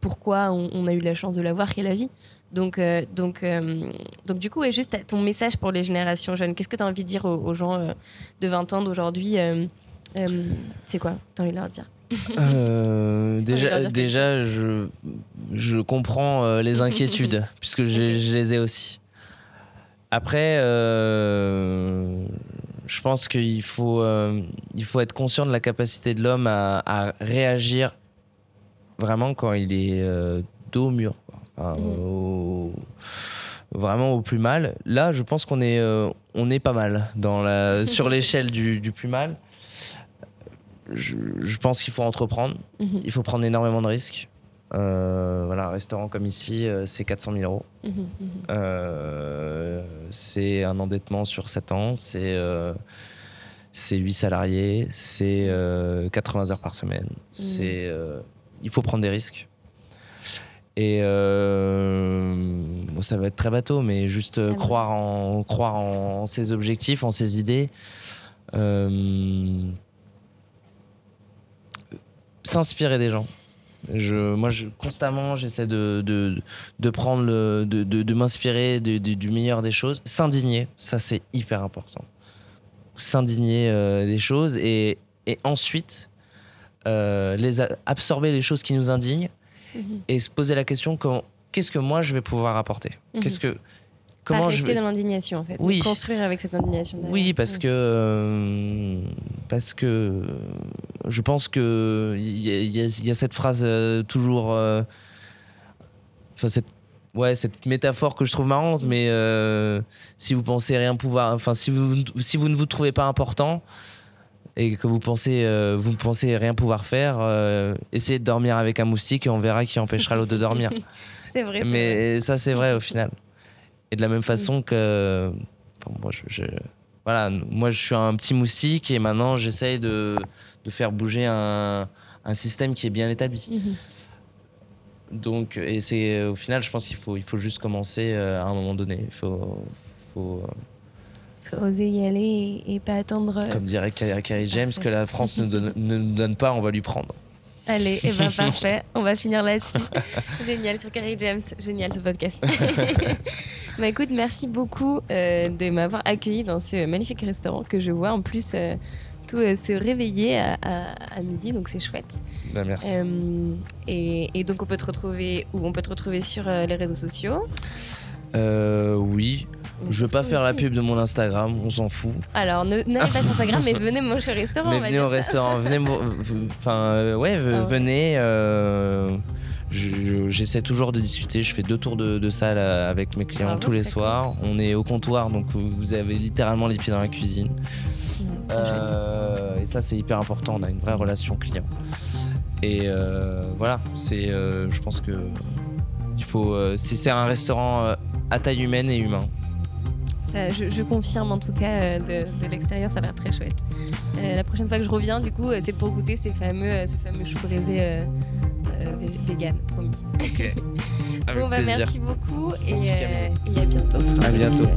pourquoi on, a eu la chance de l'avoir qui est la vie. Donc, euh, donc, donc du coup, et juste ton message pour les générations jeunes, qu'est-ce que tu as envie de dire aux, gens de 20 ans d'aujourd'hui euh, c'est quoi T'as envie de leur dire? Euh, [LAUGHS] déjà, déjà je, je comprends euh, les inquiétudes, [LAUGHS] puisque je, les ai aussi. Après, je pense qu'il faut, il faut être conscient de la capacité de l'homme à, réagir vraiment quand il est dos au mur. Mhm. vraiment au plus mal. Là, je pense qu'on est, on est pas mal dans la, [LAUGHS] sur l'échelle du, du, plus mal je, pense qu'il faut entreprendre. Mhm. Il faut prendre énormément de risques. Euh, voilà, un restaurant comme ici, euh, c'est 400 000 euros. Mhm, mhm. Euh, c'est un endettement sur 7 ans. C'est c'est 8 salariés. C'est 80 heures par semaine. C'est il faut prendre des risques. Et ça va être très bateau, mais juste ah croire, en, croire en ses objectifs, en ses idées s'inspirer des gens. Je, moi, je, constamment, j'essaie de, de, de, prendre le, de, de, de m'inspirer du meilleur des choses. S'indigner, ça c'est hyper important. S'indigner euh, des choses et, et ensuite euh, les absorber les choses qui nous indignent mhm. et se poser la question qu'est-ce que moi je vais pouvoir apporter? Mhm. Qu'est-ce que comment rester je vais... dans l'indignation en fait. Oui. Construire avec cette indignation. Oui, parce que euh, parce que je pense que il y, y, a cette phrase euh, toujours, enfin cette ouais cette métaphore que je trouve marrante, mais si vous pensez rien pouvoir, enfin si vous si vous ne vous trouvez pas important et que vous pensez, euh, vous pensez rien pouvoir faire, euh, essayez de dormir avec un moustique et on verra qui empêchera l'autre de dormir. [LAUGHS] c'est vrai. Mais ça, c'est vrai au final. Et de la même façon que. moi, je, voilà, moi, je suis un petit moustique et maintenant, j'essaye de, de, faire bouger un, un, système qui est bien établi. Mhm. Donc, et c'est au final, je pense qu'il faut, il faut juste commencer euh, à un moment donné. Il faut. faut oser y aller et, pas attendre. Euh, Comme dirait Carrie James, que la France ne, donne, ne nous donne pas, on va lui prendre. Allez, et eh ben [LAUGHS] parfait, on va finir là-dessus. [LAUGHS] Génial sur Carrie James, génial ce podcast. [LAUGHS] bah écoute, merci beaucoup euh, de m'avoir accueilli dans ce magnifique restaurant que je vois en plus euh, tout se réveiller à, à, midi, donc c'est chouette. Bah, merci. Et, et, donc on peut te retrouver où On peut te retrouver sur les réseaux sociaux? oui. Je veux pas faire la pub de mon Instagram, on s'en fout. Alors, n'allez pas sur Instagram, mais [LAUGHS] venez manger au restaurant. Mais venez au restaurant, venez. Enfin, euh, ouais, ah venez. Euh, j'essaie toujours de discuter. Je fais deux tours de, salle euh, avec mes clients tous les soirs. On est au comptoir, donc vous avez littéralement les pieds dans la cuisine. et ça, c'est hyper important. On a une vraie relation client. Et voilà, c'est. je pense que il faut. c'est un restaurant à taille humaine et humain je, confirme en tout cas euh, de, l'extérieur, ça a l'air très chouette. Euh, la prochaine fois que je reviens, du coup, euh, c'est pour goûter ces fameux, ce fameux chou braisé vegan, promis. Ok. [LAUGHS] bon, bah, merci beaucoup et, et, à bientôt. À bientôt.